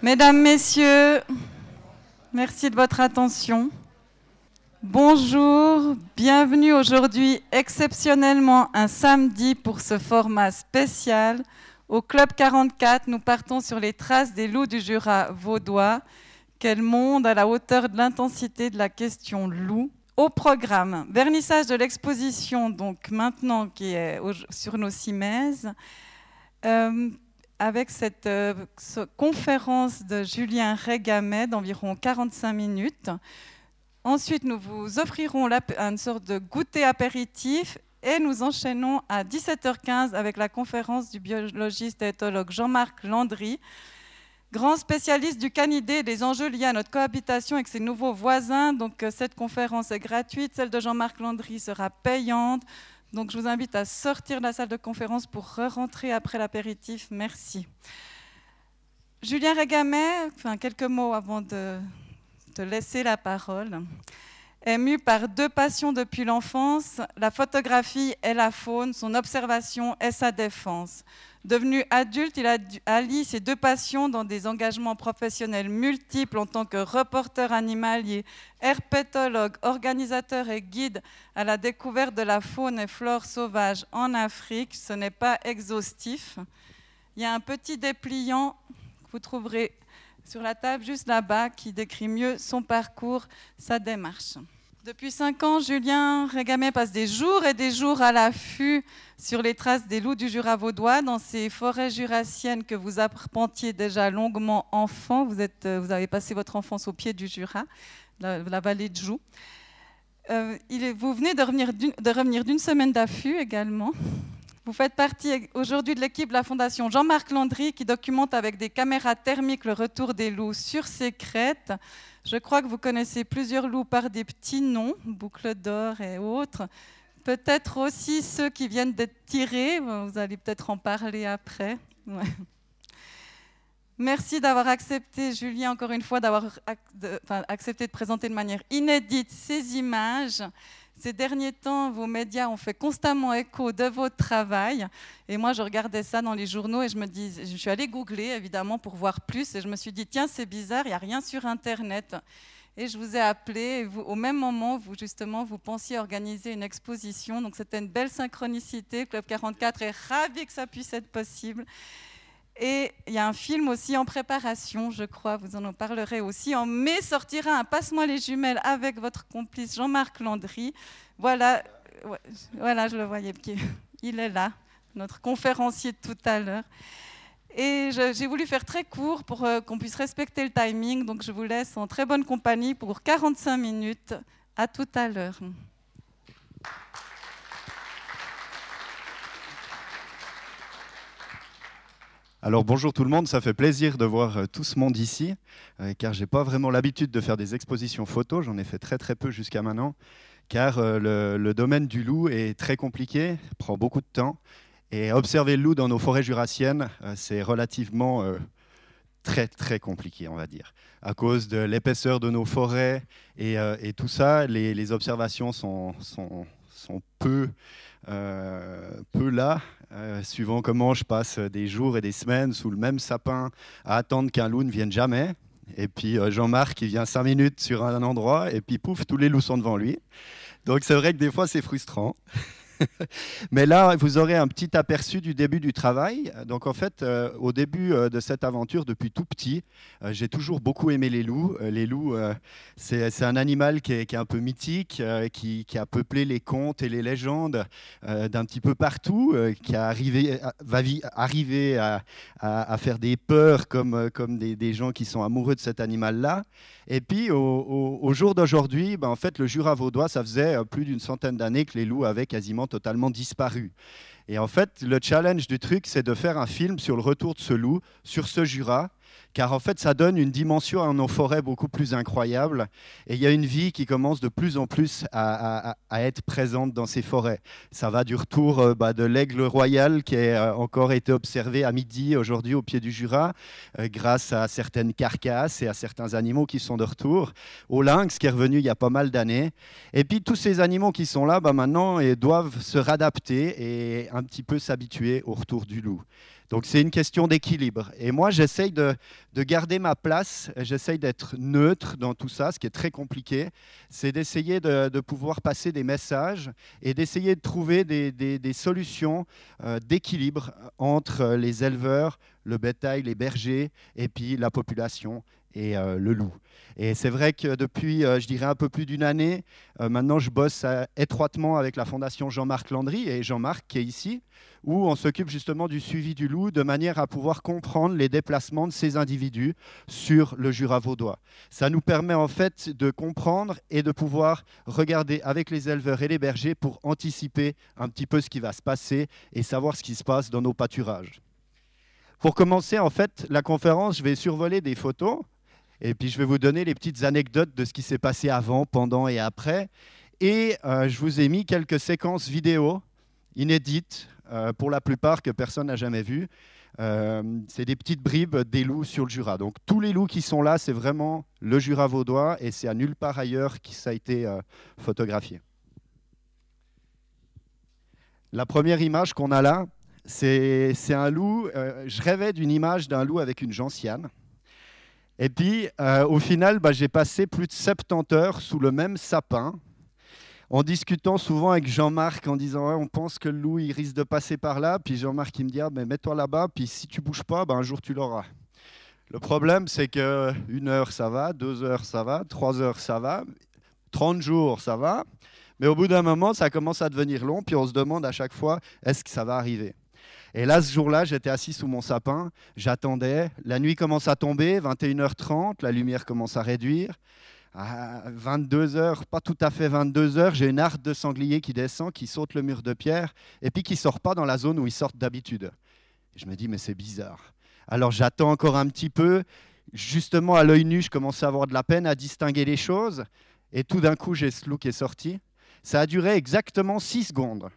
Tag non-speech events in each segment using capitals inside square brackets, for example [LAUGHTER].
Mesdames, Messieurs, merci de votre attention. Bonjour, bienvenue aujourd'hui exceptionnellement un samedi pour ce format spécial. Au Club 44, nous partons sur les traces des loups du Jura vaudois. Quel monde à la hauteur de l'intensité de la question loup. Au programme, vernissage de l'exposition, donc maintenant qui est sur nos cimaises. Euh, avec cette euh, conférence de Julien Régamet d'environ 45 minutes. Ensuite, nous vous offrirons une sorte de goûter apéritif et nous enchaînons à 17h15 avec la conférence du biologiste et éthologue Jean-Marc Landry, grand spécialiste du canidé et des enjeux liés à notre cohabitation avec ses nouveaux voisins. Donc, euh, cette conférence est gratuite, celle de Jean-Marc Landry sera payante. Donc je vous invite à sortir de la salle de conférence pour re-rentrer après l'apéritif. Merci. Julien Régamet, quelques mots avant de te laisser la parole. Ému par deux passions depuis l'enfance, la photographie et la faune, son observation et sa défense. Devenu adulte, il allie ces deux passions dans des engagements professionnels multiples en tant que reporter animalier, herpétologue, organisateur et guide à la découverte de la faune et flore sauvage en Afrique. Ce n'est pas exhaustif. Il y a un petit dépliant que vous trouverez sur la table juste là-bas qui décrit mieux son parcours, sa démarche. Depuis cinq ans, Julien Régamet passe des jours et des jours à l'affût sur les traces des loups du Jura vaudois, dans ces forêts jurassiennes que vous arpentiez déjà longuement enfant. Vous, euh, avez passé votre enfance au pied du Jura, la, vallée de Joux. Euh, vous venez de revenir d'une semaine d'affût également. Vous faites partie aujourd'hui de l'équipe de la Fondation Jean-Marc Landry qui documente avec des caméras thermiques le retour des loups sur ces crêtes. Je crois que vous connaissez plusieurs loups par des petits noms, boucle d'or et autres. Peut-être aussi ceux qui viennent d'être tirés. Vous allez peut-être en parler après. Merci d'avoir accepté, Julien, encore une fois, d'avoir accepté de présenter de manière inédite ces images. Ces derniers temps, vos médias ont fait constamment écho de votre travail. Et moi, je regardais ça dans les journaux et je me dis, je suis allée googler évidemment pour voir plus. Et je me suis dit, tiens, c'est bizarre, il n'y a rien sur Internet. Et je vous ai appelé. Au même moment, vous justement, vous pensiez organiser une exposition. Donc c'était une belle synchronicité. Club 44 est ravi que ça puisse être possible. Et il y a un film aussi en préparation, je crois, vous en parlerez aussi. En mai sortira un Passe-moi les jumelles avec votre complice Jean-Marc Landry. Voilà, voilà, je le voyais, il est là, notre conférencier de tout à l'heure. Et j'ai voulu faire très court pour euh, qu'on puisse respecter le timing, donc je vous laisse en très bonne compagnie pour 45 minutes. À tout à l'heure. Alors bonjour tout le monde, ça fait plaisir de voir euh, tout ce monde ici, euh, car j'ai pas vraiment l'habitude de faire des expositions photos, j'en ai fait très très peu jusqu'à maintenant, car euh, le, domaine du loup est très compliqué, prend beaucoup de temps, et observer le loup dans nos forêts jurassiennes, c'est relativement très très compliqué, on va dire, à cause de l'épaisseur de nos forêts et, tout ça, les, observations sont, sont, sont peu, peu là euh, suivant comment je passe des jours et des semaines sous le même sapin à attendre qu'un loup ne vienne jamais. Et puis euh, Jean-Marc, il vient cinq minutes sur un endroit, et puis pouf, tous les loups sont devant lui. Donc c'est vrai que des fois, c'est frustrant. [LAUGHS] Mais là, vous aurez un petit aperçu du début du travail. Donc en fait, euh, au début euh, de cette aventure, depuis tout petit, euh, j'ai toujours beaucoup aimé les loups. les loups, c'est un animal qui est, un peu mythique, qui, a peuplé les contes et les légendes d'un petit peu partout, qui a arrivé, va arriver à, faire des peurs comme, des, gens qui sont amoureux de cet animal-là. Et puis, au, jour d'aujourd'hui, ben, en fait, le Jura vaudois, ça faisait plus d'une centaine d'années que les loups avaient quasiment totalement disparu. Et en fait, le challenge du truc, c'est de faire un film sur le retour de ce loup, sur ce Jura, car en fait ça donne une dimension à nos forêts beaucoup plus incroyable et il y a une vie qui commence de plus en plus à, être présente dans ces forêts. Ça va du retour euh, bah, de l'aigle royal qui a euh, encore été observé à midi aujourd'hui au pied du Jura euh, grâce à certaines carcasses et à certains animaux qui sont de retour, au lynx qui est revenu il y a pas mal d'années et puis tous ces animaux qui sont là bah, maintenant et doivent se réadapter et un petit peu s'habituer au retour du loup. Donc c'est une question d'équilibre. Et moi, j'essaye de, garder ma place, j'essaye d'être neutre dans tout ça, ce qui est très compliqué. C'est d'essayer de, pouvoir passer des messages et d'essayer de trouver des, solutions euh, d'équilibre entre les éleveurs, le bétail, les bergers et puis la population et euh, le loup. Et c'est vrai que depuis, euh, je dirais, un peu plus d'une année, euh, maintenant, je bosse étroitement avec la Fondation Jean-Marc Landry et Jean-Marc qui est ici, où on s'occupe justement du suivi du loup de manière à pouvoir comprendre les déplacements de ces individus sur le Jura vaudois. Ça nous permet en fait de comprendre et de pouvoir regarder avec les éleveurs et les bergers pour anticiper un petit peu ce qui va se passer et savoir ce qui se passe dans nos pâturages. Pour commencer, en fait, la conférence, je vais survoler des photos et puis je vais vous donner les petites anecdotes de ce qui s'est passé avant, pendant et après. Et euh, je vous ai mis quelques séquences vidéo inédites, euh, pour la plupart que personne n'a jamais vues. Euh, c'est des petites bribes des loups sur le Jura. Donc tous les loups qui sont là, c'est vraiment le Jura vaudois et c'est à nulle part ailleurs que ça a été photographié. La première image qu'on a là, c'est un loup. je rêvais d'une image d'un loup avec une gentiane. Et puis, euh, au final, bah, j'ai passé plus de 70 heures sous le même sapin, en discutant souvent avec Jean-Marc, en disant on pense que le risque de passer par là. Puis Jean-Marc il me dit ah, mets-toi là-bas, puis si tu bouges pas, ben, un jour tu l'auras. Le problème, c'est que une heure ça va, deux heures ça va, trois heures ça va, 30 jours ça va, mais au bout d'un moment, ça commence à devenir long, puis on se demande à chaque fois est-ce que ça va arriver? Et là, ce jour-là, j'étais assis sous mon sapin, j'attendais. La nuit commence à tomber, 21h30, la lumière commence à réduire. À 22h, pas tout à fait 22h, j'ai une arde de sanglier qui descend, qui saute le mur de pierre, et puis qui sort pas dans la zone où ils sortent d'habitude. Je me dis, mais c'est bizarre. Alors j'attends encore un petit peu. Justement, à l'œil nu, je commence à avoir de la peine à distinguer les choses. Et tout d'un coup, j'ai ce loup qui est sorti. Ça a duré exactement 6 secondes.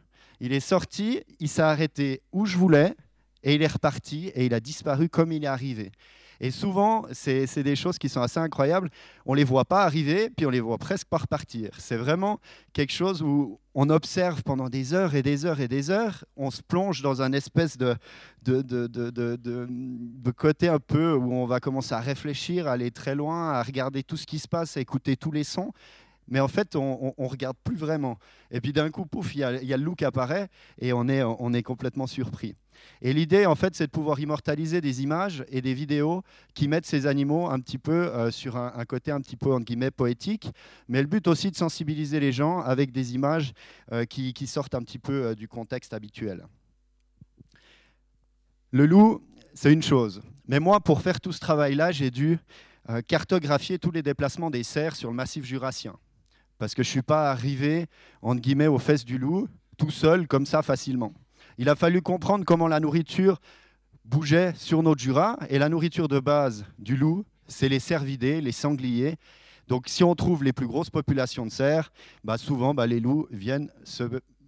Il est sorti, il s'est arrêté où je voulais, et il est reparti, et il a disparu comme il est arrivé. Et souvent, c'est des choses qui sont assez incroyables. On ne les voit pas arriver, puis on les voit presque pas repartir. C'est vraiment quelque chose où on observe pendant des heures et des heures et des heures. On se plonge dans un espèce de, de, de, de, côté un peu où on va commencer à réfléchir, à aller très loin, à regarder tout ce qui se passe, à écouter tous les sons mais en fait, on ne regarde plus vraiment. Et puis d'un coup, pouf, il y, a, le loup qui apparaît et on est, on est complètement surpris. Et l'idée, en fait, c'est de pouvoir immortaliser des images et des vidéos qui mettent ces animaux un petit peu euh, sur un, côté un petit peu, entre guillemets, poétique. Mais le but aussi de sensibiliser les gens avec des images euh, qui, sortent un petit peu euh, du contexte habituel. Le loup, c'est une chose. Mais moi, pour faire tout ce travail-là, j'ai dû cartographier tous les déplacements des cerfs sur le massif jurassien parce que je ne suis pas arrivé, entre guillemets, aux fesses du loup, tout seul, comme ça, facilement. Il a fallu comprendre comment la nourriture bougeait sur notre Jura, et la nourriture de base du loup, c'est les cervidés, les sangliers. Donc si on trouve les plus grosses populations de cerfs, bah souvent bah, les loups viennent se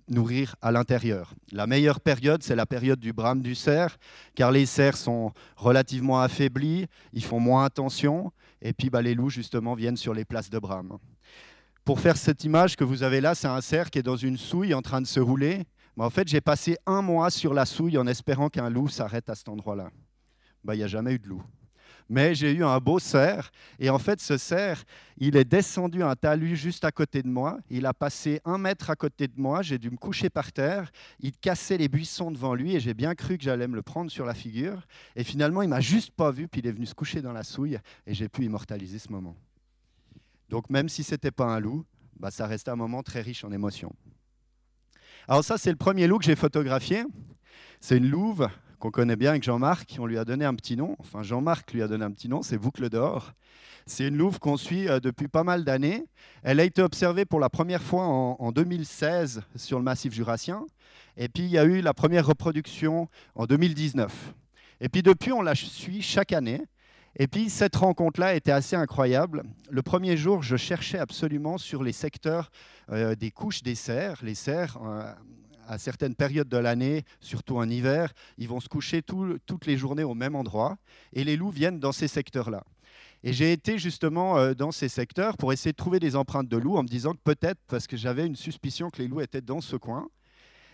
nourrir à l'intérieur. La meilleure période, c'est la période du brame du cerf, car les cerfs sont relativement affaiblis, ils font moins attention, et puis bah, les loups, justement, viennent sur les places de brame. Pour faire cette image que vous avez là, c'est un cerf qui est dans une souille en train de se rouler. Mais en fait, j'ai passé un mois sur la souille en espérant qu'un loup s'arrête à cet endroit-là. Bah, il n'y a jamais eu de loup. Mais j'ai eu un beau cerf. Et en fait, ce cerf, il est descendu un talus juste à côté de moi. Il a passé un mètre à côté de moi. J'ai dû me coucher par terre. Il cassait les buissons devant lui et j'ai bien cru que j'allais me le prendre sur la figure. Et finalement, il m'a juste pas vu. Puis il est venu se coucher dans la souille et j'ai pu immortaliser ce moment. Donc même si ce n'était pas un loup, bah, ça restait un moment très riche en émotions. Alors ça, c'est le premier loup que j'ai photographié. C'est une louve qu'on connaît bien avec Jean-Marc. On lui a donné un petit nom. Enfin, Jean-Marc lui a donné un petit nom, c'est Boucle d'or. C'est une louve qu'on suit euh, depuis pas mal d'années. Elle a été observée pour la première fois en, en 2016 sur le massif jurassien. Et puis, il y a eu la première reproduction en 2019. Et puis depuis, on la suit chaque année. Et puis cette rencontre-là était assez incroyable. Le premier jour, je cherchais absolument sur les secteurs euh, des couches des cerfs. Les cerfs, euh, à certaines périodes de l'année, surtout en hiver, ils vont se coucher toutes les journées au même endroit. Et les loups viennent dans ces secteurs-là. Et j'ai été justement euh, dans ces secteurs pour essayer de trouver des empreintes de loups en me disant que peut-être, parce que j'avais une suspicion que les loups étaient dans ce coin.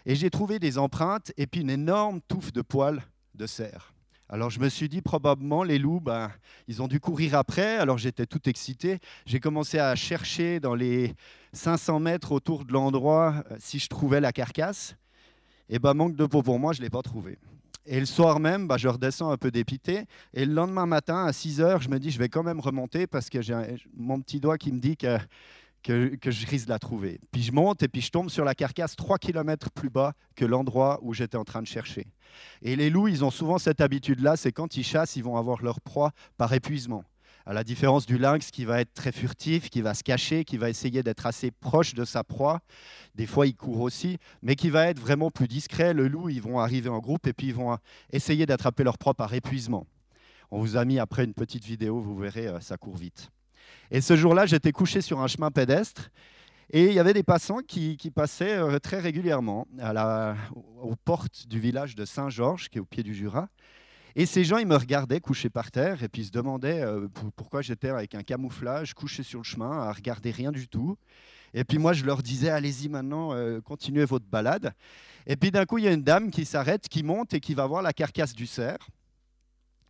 Et j'ai trouvé des empreintes et puis une énorme touffe de poils de cerf. Alors je me suis dit probablement les loups, ben, ils ont dû courir après. Alors j'étais tout excité. J'ai commencé à chercher dans les 500 mètres autour de l'endroit euh, si je trouvais la carcasse. Et ben manque de peau pour moi, je ne l'ai pas trouvé. Et le soir même, ben, je redescends un peu dépité. Et le lendemain matin, à 6 heures, je me dis, je vais quand même remonter parce que j'ai mon petit doigt qui me dit que que, je risque de la trouver. Puis je monte et puis je tombe sur la carcasse 3 km plus bas que l'endroit où j'étais en train de chercher. Et les loups, ils ont souvent cette habitude-là, c'est quand ils chassent, ils vont avoir leur proie par épuisement. À la différence du lynx qui va être très furtif, qui va se cacher, qui va essayer d'être assez proche de sa proie. Des fois, il court aussi, mais qui va être vraiment plus discret. Le loup, ils vont arriver en groupe et puis ils vont essayer d'attraper leur proie par épuisement. On vous a mis après une petite vidéo, vous verrez, euh, ça court vite. Et ce jour-là, j'étais couché sur un chemin pédestre et il y avait des passants qui, passaient euh, très régulièrement à la, aux portes du village de Saint-Georges, qui est au pied du Jura. Et ces gens, ils me regardaient couché par terre et puis ils se demandaient euh, pourquoi j'étais avec un camouflage couché sur le chemin à regarder rien du tout. Et puis moi, je leur disais, allez-y maintenant, euh, continuez votre balade. Et puis d'un coup, il y a une dame qui s'arrête, qui monte et qui va voir la carcasse du cerf.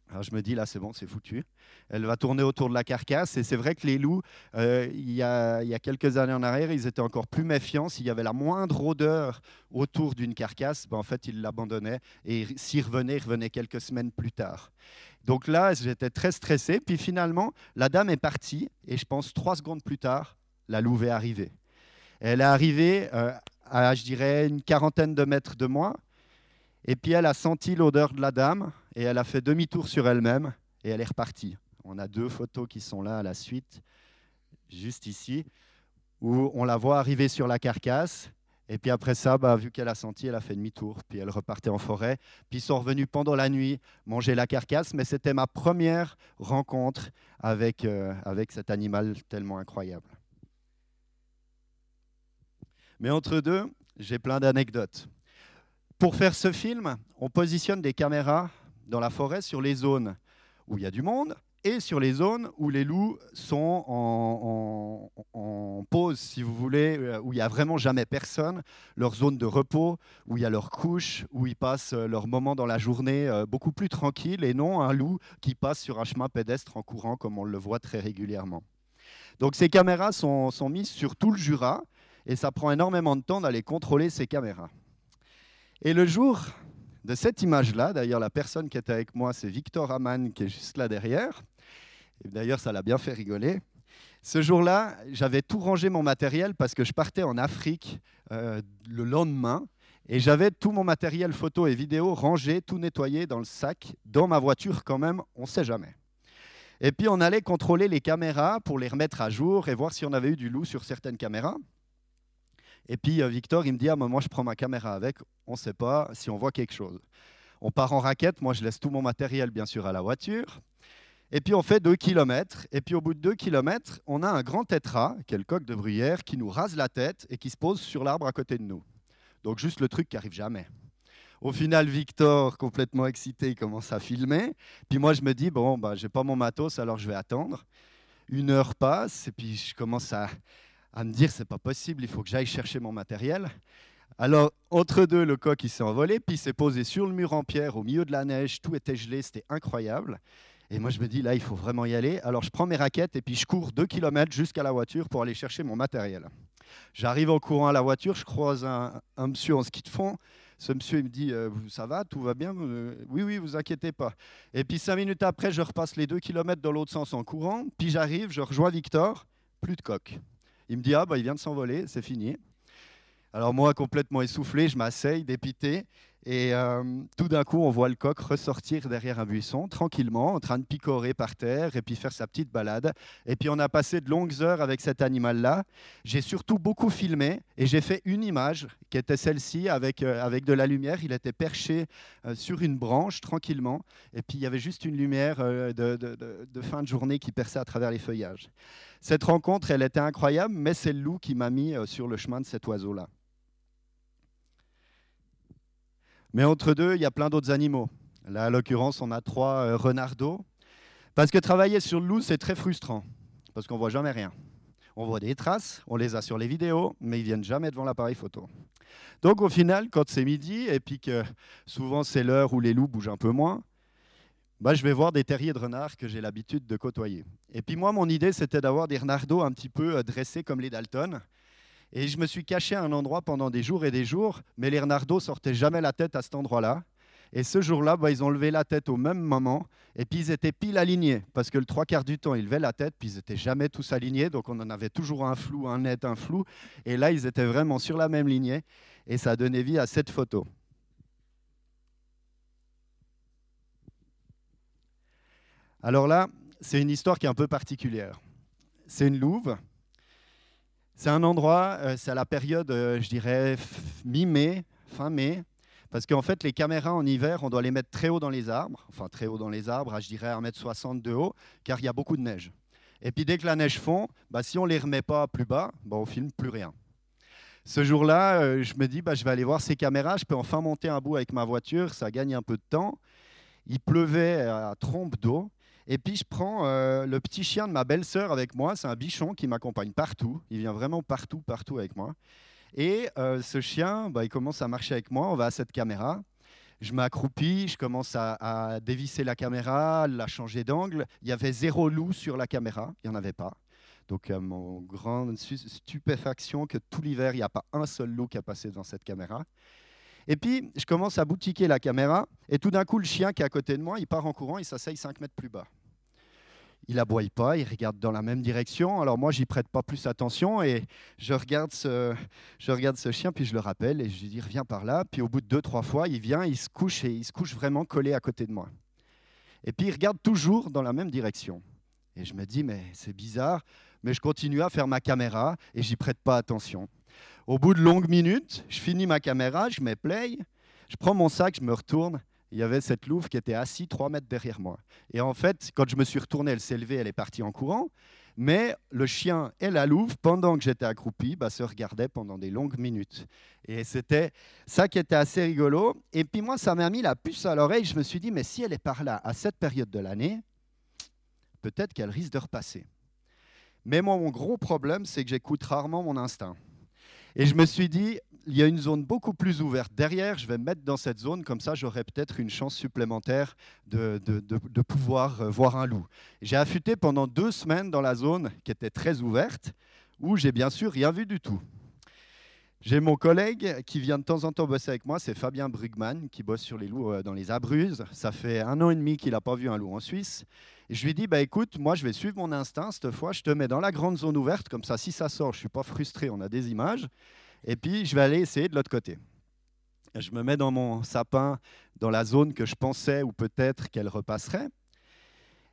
Alors je me dis, là, c'est bon, c'est foutu. Elle va tourner autour de la carcasse. Et c'est vrai que les loups, euh, il, y a, quelques années en arrière, ils étaient encore plus méfiants. S'il y avait la moindre odeur autour d'une carcasse, ben, en fait, ils l'abandonnaient. Et s'ils revenaient, ils revenaient quelques semaines plus tard. Donc là, j'étais très stressé. Puis finalement, la dame est partie. Et je pense trois secondes plus tard, la louve est arrivée. Elle est arrivée euh, à, je dirais, une quarantaine de mètres de moi. Et puis elle a senti l'odeur de la dame et elle a fait demi-tour sur elle-même et elle est repartie. On a deux photos qui sont là à la suite, juste ici, où on la voit arriver sur la carcasse. Et puis après ça, bah, vu qu'elle a senti, elle a fait demi-tour, puis elle repartait en forêt. Puis ils sont revenus pendant la nuit manger la carcasse, mais c'était ma première rencontre avec, euh, avec cet animal tellement incroyable. Mais entre deux, j'ai plein d'anecdotes. Pour faire ce film, on positionne des caméras dans la forêt sur les zones où il y a du monde et sur les zones où les loups sont en, pause, si vous voulez, euh, où il n'y a vraiment jamais personne, leur zone de repos, où il y a leur couche, où ils passent leur moment dans la journée euh, beaucoup plus tranquille et non un loup qui passe sur un chemin pédestre en courant comme on le voit très régulièrement. Donc ces caméras sont mises sur tout le Jura et ça prend énormément de temps d'aller contrôler ces caméras. Et le jour de cette image-là, d'ailleurs, la personne qui était avec moi, c'est Victor Aman, qui est juste là derrière. D'ailleurs, ça l'a bien fait rigoler. Ce jour-là, j'avais tout rangé mon matériel parce que je partais en Afrique euh, le lendemain et j'avais tout mon matériel photo et vidéo rangé, tout nettoyé dans le sac, dans ma voiture quand même, on ne sait jamais. Et puis on allait contrôler les caméras pour les remettre à jour et voir si on avait eu du loup sur certaines caméras. Et puis euh, Victor, il me dit, ah, moi je prends ma caméra avec, on ne sait pas si on voit quelque chose. On part en raquette, moi je laisse tout mon matériel bien sûr à la voiture. Et puis on fait deux kilomètres. Et puis au bout de deux kilomètres, on a un grand tétra, qui est le coq de bruyère, qui nous rase la tête et qui se pose sur l'arbre à côté de nous. Donc juste le truc qui arrive jamais. Au final, Victor, complètement excité, commence à filmer. Puis moi, je me dis, bon, bah, j'ai pas mon matos, alors je vais attendre. Une heure passe, et puis je commence à, à me dire c'est pas possible, il faut que j'aille chercher mon matériel. Alors, entre deux, le coq il s'est envolé, puis il s'est posé sur le mur en pierre au milieu de la neige, tout était gelé, c'était incroyable. Et moi, je me dis, là, il faut vraiment y aller. Alors, je prends mes raquettes et puis je cours deux kilomètres jusqu'à la voiture pour aller chercher mon matériel. J'arrive en courant à la voiture, je croise un, monsieur en ski de fond. Ce monsieur, il me dit, euh, ça va, tout va bien euh, Oui, oui, vous inquiétez pas. Et puis, cinq minutes après, je repasse les deux kilomètres dans l'autre sens en courant. Puis, j'arrive, je rejoins Victor, plus de coq. Il me dit Ah, bah, il vient de s'envoler, c'est fini. Alors, moi, complètement essoufflé, je m'asseye, dépité. Et euh, tout d'un coup, on voit le coq ressortir derrière un buisson, tranquillement, en train de picorer par terre et puis faire sa petite balade. Et puis on a passé de longues heures avec cet animal-là. J'ai surtout beaucoup filmé et j'ai fait une image qui était celle-ci avec, euh, avec de la lumière. Il était perché euh, sur une branche tranquillement. Et puis il y avait juste une lumière de, de, de, fin de journée qui perçait à travers les feuillages. Cette rencontre, elle était incroyable, mais c'est le loup qui m'a mis sur le chemin de cet oiseau-là. Mais entre deux, il y a plein d'autres animaux. Là, à l'occurrence, on a trois euh, renardeaux. Parce que travailler sur le loup, c'est très frustrant, parce qu'on ne voit jamais rien. On voit des traces, on les a sur les vidéos, mais ils viennent jamais devant l'appareil photo. Donc au final, quand c'est midi, et puis que souvent c'est l'heure où les loups bougent un peu moins, bah, je vais voir des terriers de renards que j'ai l'habitude de côtoyer. Et puis moi, mon idée, c'était d'avoir des renardos un petit peu euh, dressés comme les Dalton. Et je me suis caché à un endroit pendant des jours et des jours, mais les renardos sortaient jamais la tête à cet endroit-là. Et ce jour-là, bah, ils ont levé la tête au même moment, et puis ils étaient pile alignés, parce que le trois quarts du temps, ils levaient la tête, puis ils n'étaient jamais tous alignés, donc on en avait toujours un flou, un net, un flou. Et là, ils étaient vraiment sur la même lignée, et ça a donné vie à cette photo. Alors là, c'est une histoire qui est un peu particulière. C'est une louve. C'est un endroit, euh, c'est à la période, euh, je dirais, mi-mai, fin mai, parce qu'en fait, les caméras en hiver, on doit les mettre très haut dans les arbres, enfin très haut dans les arbres, à, je dirais 1m60 de haut, car il y a beaucoup de neige. Et puis dès que la neige fond, bah, si on ne les remet pas plus bas, bah, on filme plus rien. Ce jour-là, euh, je me dis, bah, je vais aller voir ces caméras, je peux enfin monter un bout avec ma voiture, ça gagne un peu de temps. Il pleuvait à trompe d'eau. Et puis je prends euh, le petit chien de ma belle-sœur avec moi, c'est un bichon qui m'accompagne partout, il vient vraiment partout, partout avec moi. Et euh, ce chien, bah, il commence à marcher avec moi, on va à cette caméra. Je m'accroupis, je commence à, dévisser la caméra, la changer d'angle. Il y avait zéro loup sur la caméra, il n'y en avait pas. Donc, euh, mon grande stupéfaction que tout l'hiver, il n'y a pas un seul loup qui a passé dans cette caméra. Et puis, je commence à boutiquer la caméra, et tout d'un coup, le chien qui est à côté de moi, il part en courant, il s'asseye 5 mètres plus bas il aboie pas, il regarde dans la même direction. Alors moi, j'y prête pas plus attention et je regarde ce, je regarde ce chien, puis je le rappelle et je lui dis reviens par là. Puis au bout de deux, trois fois, il vient, il se couche et il se couche vraiment collé à côté de moi. Et puis il regarde toujours dans la même direction. Et je me dis mais c'est bizarre, mais je continue à faire ma caméra et j'y prête pas attention. Au bout de longues minutes, je finis ma caméra, je mets play, je prends mon sac, je me retourne il y avait cette louve qui était assise trois mètres derrière moi. Et en fait, quand je me suis retourné, elle s'est levée, elle est partie en courant. Mais le chien et la louve, pendant que j'étais accroupi, bah, se regardaient pendant des longues minutes. Et c'était ça qui était assez rigolo. Et puis moi, ça m'a mis la puce à l'oreille. Je me suis dit, mais si elle est par là à cette période de l'année, peut-être qu'elle risque de repasser. Mais moi, mon gros problème, c'est que j'écoute rarement mon instinct. Et je me suis dit, il y a une zone beaucoup plus ouverte derrière. Je vais me mettre dans cette zone, comme ça j'aurai peut-être une chance supplémentaire de, de, pouvoir euh, voir un loup. J'ai affûté pendant deux semaines dans la zone qui était très ouverte, où j'ai bien sûr rien vu du tout. J'ai mon collègue qui vient de temps en temps bosser avec moi, c'est Fabien Brugman, qui bosse sur les loups euh, dans les Abruzes. Ça fait un an et demi qu'il n'a pas vu un loup en Suisse. Je lui dis, bah, écoute, moi je vais suivre mon instinct cette fois, je te mets dans la grande zone ouverte, comme ça si ça sort, je ne suis pas frustré, on a des images. Et puis, je vais aller essayer de l'autre côté. Je me mets dans mon sapin, dans la zone que je pensais ou peut-être qu'elle repasserait.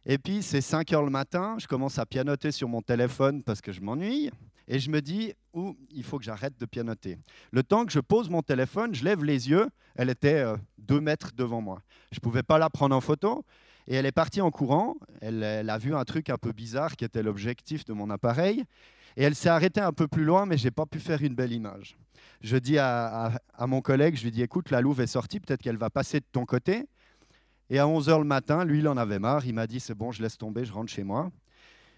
Et puis, c'est 5 heures le matin, je commence à pianoter sur mon téléphone parce que je m'ennuie. Et je me dis, où il faut que j'arrête de pianoter. Le temps que je pose mon téléphone, je lève les yeux, elle était 2 euh, mètres devant moi. Je ne pouvais pas la prendre en photo. Et elle est partie en courant. Elle, elle, a vu un truc un peu bizarre qui était l'objectif de mon appareil. Et elle s'est arrêtée un peu plus loin, mais je n'ai pas pu faire une belle image. Je dis à, mon collègue, je lui dis, écoute, la louve est sortie, peut-être qu'elle va passer de ton côté. Et à 11h le matin, lui, il en avait marre. Il m'a dit, c'est bon, je laisse tomber, je rentre chez moi.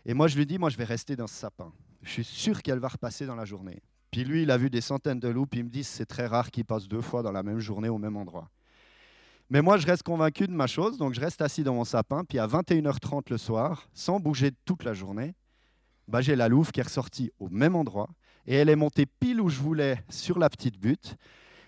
Et moi, je lui dis, moi, je vais rester dans ce sapin. Je suis sûr qu'elle va repasser dans la journée. Puis lui, il a vu des centaines de loups, puis il me dit, c'est très rare qu'il passe deux fois dans la même journée au même endroit. Mais moi, je reste convaincu de ma chose, donc je reste assis dans mon sapin, puis à 21h30 le soir, sans bouger toute la journée, bah, j'ai la louve qui est ressortie au même endroit et elle est montée pile où je voulais sur la petite butte.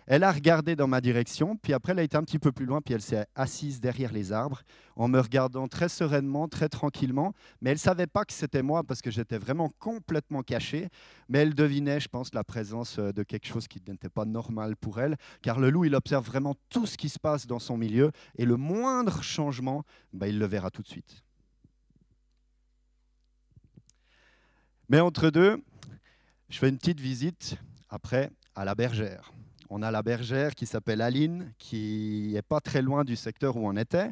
Elle a regardé dans ma direction, puis après elle a été un petit peu plus loin, puis elle s'est assise derrière les arbres en me regardant très sereinement, très tranquillement. Mais elle ne savait pas que c'était moi parce que j'étais vraiment complètement caché. Mais elle devinait, je pense, la présence euh, de quelque chose qui n'était pas normal pour elle, car le loup, il observe vraiment tout ce qui se passe dans son milieu et le moindre changement, bah, il le verra tout de suite. Mais entre deux, je fais une petite visite après à la bergère. On a la bergère qui s'appelle Aline, qui n'est pas très loin du secteur où on était.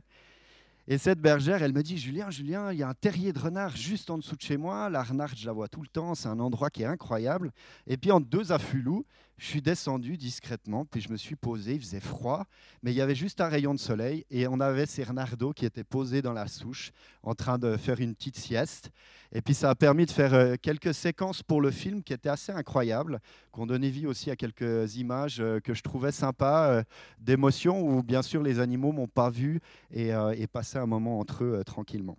Et cette bergère, elle me dit Julien, Julien, il y a un terrier de renard juste en dessous de chez moi. La renarde, je la vois tout le temps. C'est un endroit qui est incroyable. Et puis, en deux affûts loups, je suis descendu discrètement, puis je me suis posé, il faisait froid, mais il y avait juste un rayon de soleil, et on avait Cernardo qui était posé dans la souche, en train de faire une petite sieste. Et puis ça a permis de faire euh, quelques séquences pour le film qui étaient assez incroyables, qu'on donnait vie aussi à quelques images euh, que je trouvais sympas, euh, d'émotions, où bien sûr les animaux m'ont pas vu et, et passé un moment entre eux tranquillement.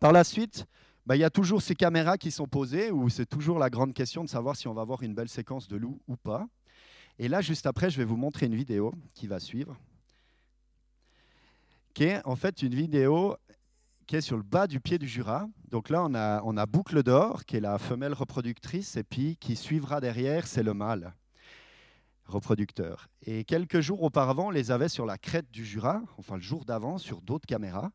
Par la suite, bah, il y a toujours ces caméras qui sont posées, où c'est toujours la grande question de savoir si on va avoir une belle séquence de loup ou pas. Et là, juste après, je vais vous montrer une vidéo qui va suivre, qui est en fait une vidéo qui est sur le bas du pied du Jura. Donc là, on a, on a Boucle d'Or, qui est la femelle reproductrice, et puis qui suivra derrière, c'est le mâle reproducteur. Et quelques jours auparavant, on les avait sur la crête du Jura, enfin le jour d'avant, sur d'autres caméras.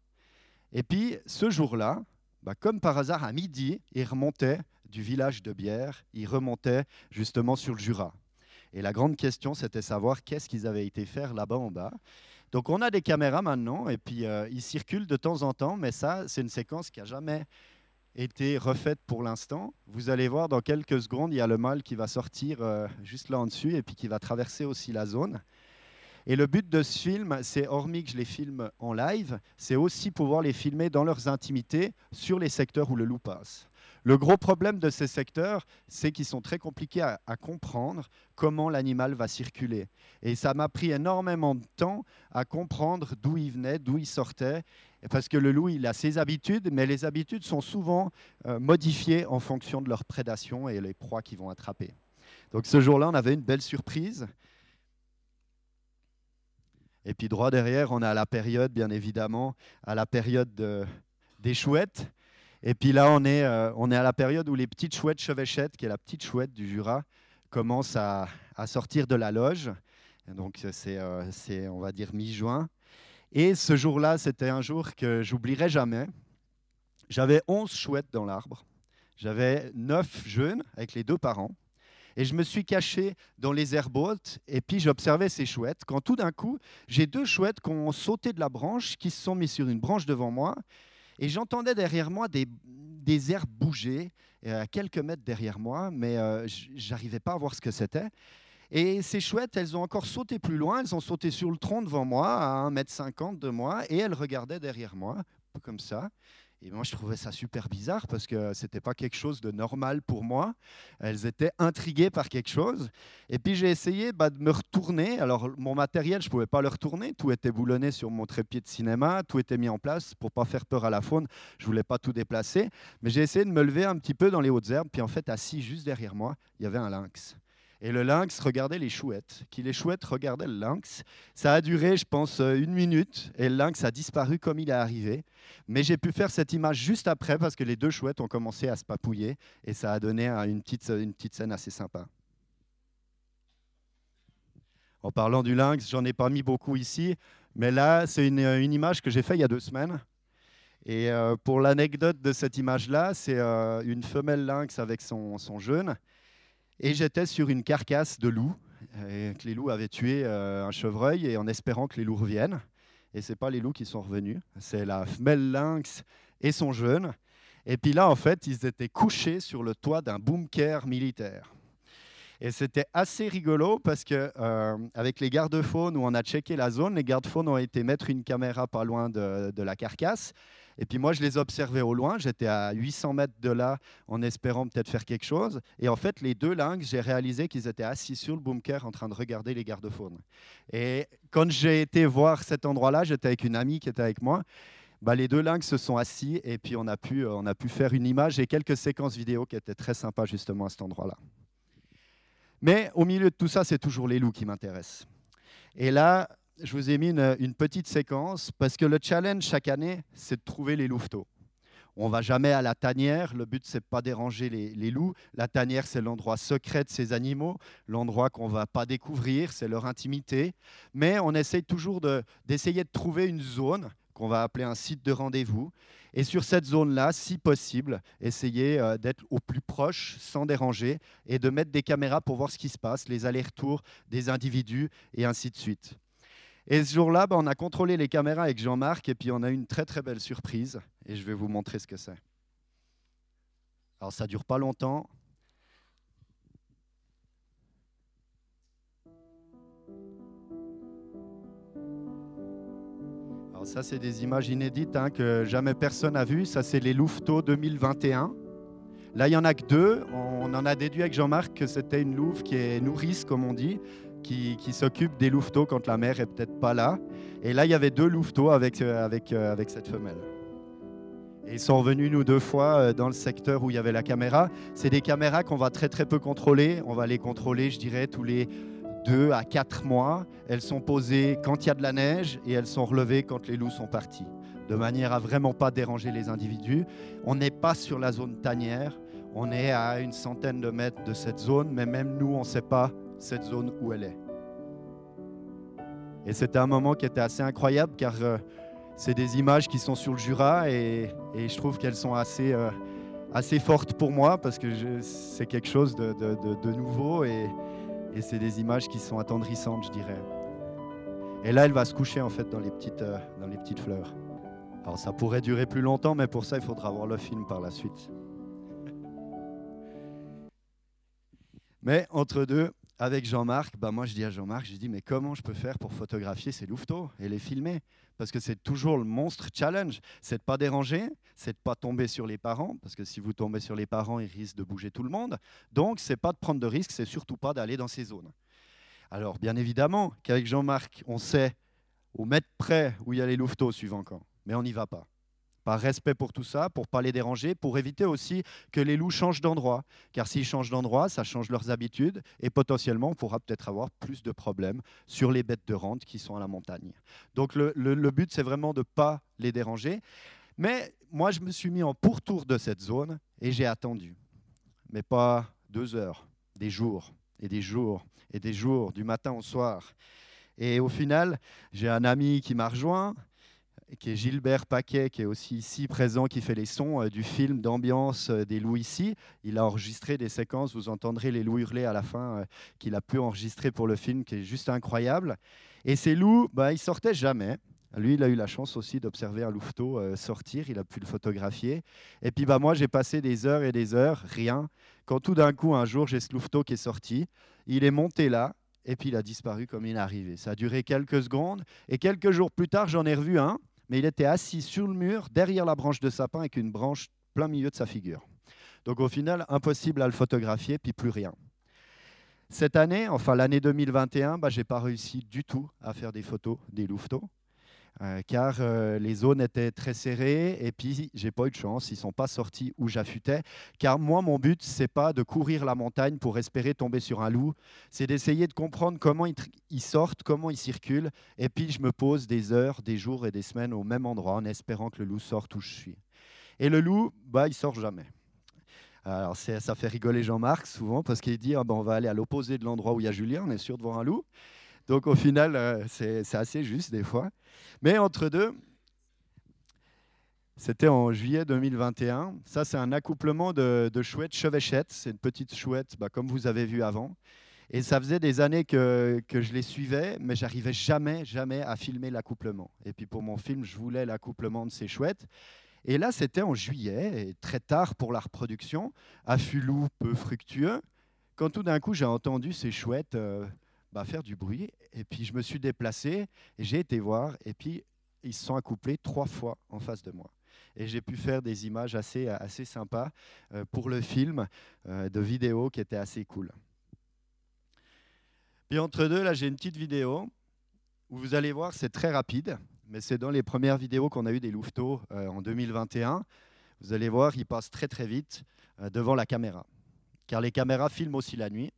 Et puis ce jour-là, bah, comme par hasard, à midi, il remontait du village de Bière, il remontait justement sur le Jura. Et la grande question, c'était savoir qu'est-ce qu'ils avaient été faire là-bas en bas. Donc on a des caméras maintenant, et puis euh, ils circulent de temps en temps, mais ça, c'est une séquence qui n'a jamais été refaite pour l'instant. Vous allez voir dans quelques secondes, il y a le mâle qui va sortir euh, juste là en dessus, et puis qui va traverser aussi la zone. Et le but de ce film, c'est, hormis que je les filme en live, c'est aussi pouvoir les filmer dans leurs intimités sur les secteurs où le loup passe. Le gros problème de ces secteurs, c'est qu'ils sont très compliqués à, comprendre comment l'animal va circuler. Et ça m'a pris énormément de temps à comprendre d'où il venait, d'où il sortait, parce que le loup, il a ses habitudes, mais les habitudes sont souvent euh, modifiées en fonction de leur prédation et les proies qu'ils vont attraper. Donc ce jour-là, on avait une belle surprise. Et puis droit derrière, on a la période, bien évidemment, à la période des chouettes. Et puis là, on est, euh, on est à la période où les petites chouettes chevêchettes, qui est la petite chouette du Jura, commencent à, sortir de la loge. Donc euh, c'est, on va dire, mi-juin. Et ce jour-là, c'était un jour que j'oublierai jamais. J'avais 11 chouettes dans l'arbre. J'avais 9 jeunes avec les deux parents. Et je me suis caché dans les herbe et puis j'observais ces chouettes, quand tout d'un coup, j'ai deux chouettes qui ont sauté de la branche, qui se sont mis sur une branche devant moi, et j'entendais derrière moi des, des herbes bouger, euh, à quelques mètres derrière moi, mais euh, j'arrivais pas à voir ce que c'était. Et ces chouettes, elles ont encore sauté plus loin, elles ont sauté sur le tronc devant moi, à 1m50 de moi, et elles regardaient derrière moi, comme ça. Et moi, je trouvais ça super bizarre parce que ce n'était pas quelque chose de normal pour moi. Elles étaient intriguées par quelque chose. Et puis, j'ai essayé bah, de me retourner. Alors, mon matériel, je ne pouvais pas le retourner. Tout était boulonné sur mon trépied de cinéma. Tout était mis en place pour pas faire peur à la faune. Je voulais pas tout déplacer. Mais j'ai essayé de me lever un petit peu dans les hautes herbes. Puis, en fait, assis juste derrière moi, il y avait un lynx. Et le lynx regardait les chouettes, qui les chouettes regardaient le lynx. Ça a duré, je pense, euh, une minute, et le lynx a disparu comme il est arrivé. Mais j'ai pu faire cette image juste après, parce que les deux chouettes ont commencé à se papouiller, et ça a donné une petite, une petite scène assez sympa. En parlant du lynx, j'en ai pas mis beaucoup ici, mais là, c'est une, une, image que j'ai faite il y a deux semaines. Et euh, pour l'anecdote de cette image-là, c'est euh, une femelle lynx avec son, son jeune. Et j'étais sur une carcasse de loup, et que les loups avaient tué euh, un chevreuil, et en espérant que les loups reviennent. Et ce n'est pas les loups qui sont revenus, c'est la femelle lynx et son jeune. Et puis là, en fait, ils étaient couchés sur le toit d'un bunker militaire. Et c'était assez rigolo parce que euh, avec les gardes-faunes où on a checké la zone, les gardes-faunes ont été mettre une caméra pas loin de la carcasse. Et puis moi, je les observais au loin. J'étais à 800 mètres de là en espérant peut-être faire quelque chose. Et en fait, les deux lynx, j'ai réalisé qu'ils étaient assis sur le bunker en train de regarder les gardes-faunes. Et quand j'ai été voir cet endroit-là, j'étais avec une amie qui était avec moi. Bah, les deux lynx se sont assis et puis on a, pu, on a pu faire une image et quelques séquences vidéo qui étaient très sympas justement à cet endroit-là. Mais au milieu de tout ça, c'est toujours les loups qui m'intéressent. Et là, je vous ai mis une, petite séquence parce que le challenge chaque année, c'est de trouver les louveteaux. On va jamais à la tanière. Le but, c'est pas déranger les, loups. La tanière, c'est l'endroit secret de ces animaux, l'endroit qu'on va pas découvrir, c'est leur intimité. Mais on essaye toujours d'essayer de, trouver une zone qu'on va appeler un site de rendez-vous. Et sur cette zone-là, si possible, essayer euh, d'être au plus proche, sans déranger, et de mettre des caméras pour voir ce qui se passe, les allers-retours des individus, et ainsi de suite. Et ce jour-là, bah, on a contrôlé les caméras avec Jean-Marc et puis on a eu une très très belle surprise et je vais vous montrer ce que c'est. Alors ça ne dure pas longtemps. Alors ça c'est des images inédites hein, que jamais personne n'a vues. Ça c'est les Louveteaux 2021. Là il y en a que deux. On en a déduit avec Jean-Marc que c'était une louve qui est nourrice comme on dit qui, s'occupe des louveteaux quand la mère est peut-être pas là. Et là, il y avait deux louveteaux avec, euh, euh, avec cette femelle. Ils sont revenus nous deux fois euh, dans le secteur où il y avait la caméra. C'est des caméras qu'on va très très peu contrôler. On va les contrôler, je dirais, tous les deux à quatre mois. Elles sont posées quand il y a de la neige et elles sont relevées quand les loups sont partis, de manière à vraiment pas déranger les individus. On n'est pas sur la zone tanière. On est à une centaine de mètres de cette zone, mais même nous, on ne sait pas cette zone où elle est. Et c'était un moment qui était assez incroyable car euh, c'est des images qui sont sur le Jura et, je trouve qu'elles sont assez, euh, assez fortes pour moi parce que c'est quelque chose de, nouveau et, et c'est des images qui sont attendrissantes, je dirais. Et là, elle va se coucher en fait dans les petites, euh, dans les petites fleurs. Alors ça pourrait durer plus longtemps, mais pour ça, il faudra voir le film par la suite. Mais entre deux, avec Jean-Marc, bah moi je dis à Jean-Marc, je dis mais comment je peux faire pour photographier ces louveteaux et les filmer? Parce que c'est toujours le monstre challenge, c'est de pas déranger, c'est de pas tomber sur les parents, parce que si vous tombez sur les parents, ils risquent de bouger tout le monde. Donc c'est pas de prendre de risques, c'est surtout pas d'aller dans ces zones. Alors bien évidemment qu'avec Jean-Marc, on sait au mètre près où il y a les louveteaux suivant quand, mais on n'y va pas par respect pour tout ça, pour pas les déranger, pour éviter aussi que les loups changent d'endroit. Car s'ils changent d'endroit, ça change leurs habitudes et potentiellement on pourra peut-être avoir plus de problèmes sur les bêtes de rente qui sont à la montagne. Donc le, but, c'est vraiment de pas les déranger. Mais moi, je me suis mis en pourtour de cette zone et j'ai attendu. Mais pas deux heures, des jours et des jours et des jours, du matin au soir. Et au final, j'ai un ami qui m'a rejoint, qui est Gilbert Paquet, qui est aussi ici présent, qui fait les sons euh, du film d'ambiance euh, des loups ici. Il a enregistré des séquences, vous entendrez les loups hurler à la fin, euh, qu'il a pu enregistrer pour le film, qui est juste incroyable. Et ces loups, bah, ils sortaient jamais. Lui, il a eu la chance aussi d'observer un louveteau sortir, il a pu le photographier. Et puis bah, moi, j'ai passé des heures et des heures, rien. Quand tout d'un coup, un jour, j'ai ce louveteau qui est sorti, il est monté là, et puis il a disparu comme il est arrivé. Ça a duré quelques secondes, et quelques jours plus tard, j'en ai revu un, mais il était assis sur le mur, derrière la branche de sapin, avec une branche plein milieu de sa figure. Donc au final, impossible à le photographier, puis plus rien. Cette année, enfin l'année 2021, bah, je n'ai pas réussi du tout à faire des photos des louveteaux. Euh, car euh, les zones étaient très serrées et puis j'ai pas eu de chance, ils sont pas sortis où j'affûtais. Car moi, mon but, c'est pas de courir la montagne pour espérer tomber sur un loup, c'est d'essayer de comprendre comment ils, sortent, comment ils circulent, et puis je me pose des heures, des jours et des semaines au même endroit en espérant que le loup sorte où je suis. Et le loup, bah, il sort jamais. Alors ça fait rigoler Jean-Marc souvent parce qu'il dit ah ben, on va aller à l'opposé de l'endroit où il y a Julien, on est sûr de voir un loup. Donc au final, euh, c'est assez juste des fois. Mais entre deux, c'était en juillet 2021. Ça, c'est un accouplement de, chouettes chevêchettes. C'est une petite chouette, bah, comme vous avez vu avant. Et ça faisait des années que, que je les suivais, mais j'arrivais jamais, jamais à filmer l'accouplement. Et puis pour mon film, je voulais l'accouplement de ces chouettes. Et là, c'était en juillet, et très tard pour la reproduction, à loup peu fructueux, quand tout d'un coup j'ai entendu ces chouettes euh, bah, faire du bruit. Et puis je me suis déplacé et j'ai été voir. Et puis ils se sont accouplés trois fois en face de moi. Et j'ai pu faire des images assez, assez sympas euh, pour le film euh, de vidéo qui était assez cool. Puis entre deux, là j'ai une petite vidéo où vous allez voir, c'est très rapide, mais c'est dans les premières vidéos qu'on a eues des louveteaux euh, en 2021. Vous allez voir, ils passent très très vite devant la caméra. Car les caméras filment aussi la nuit.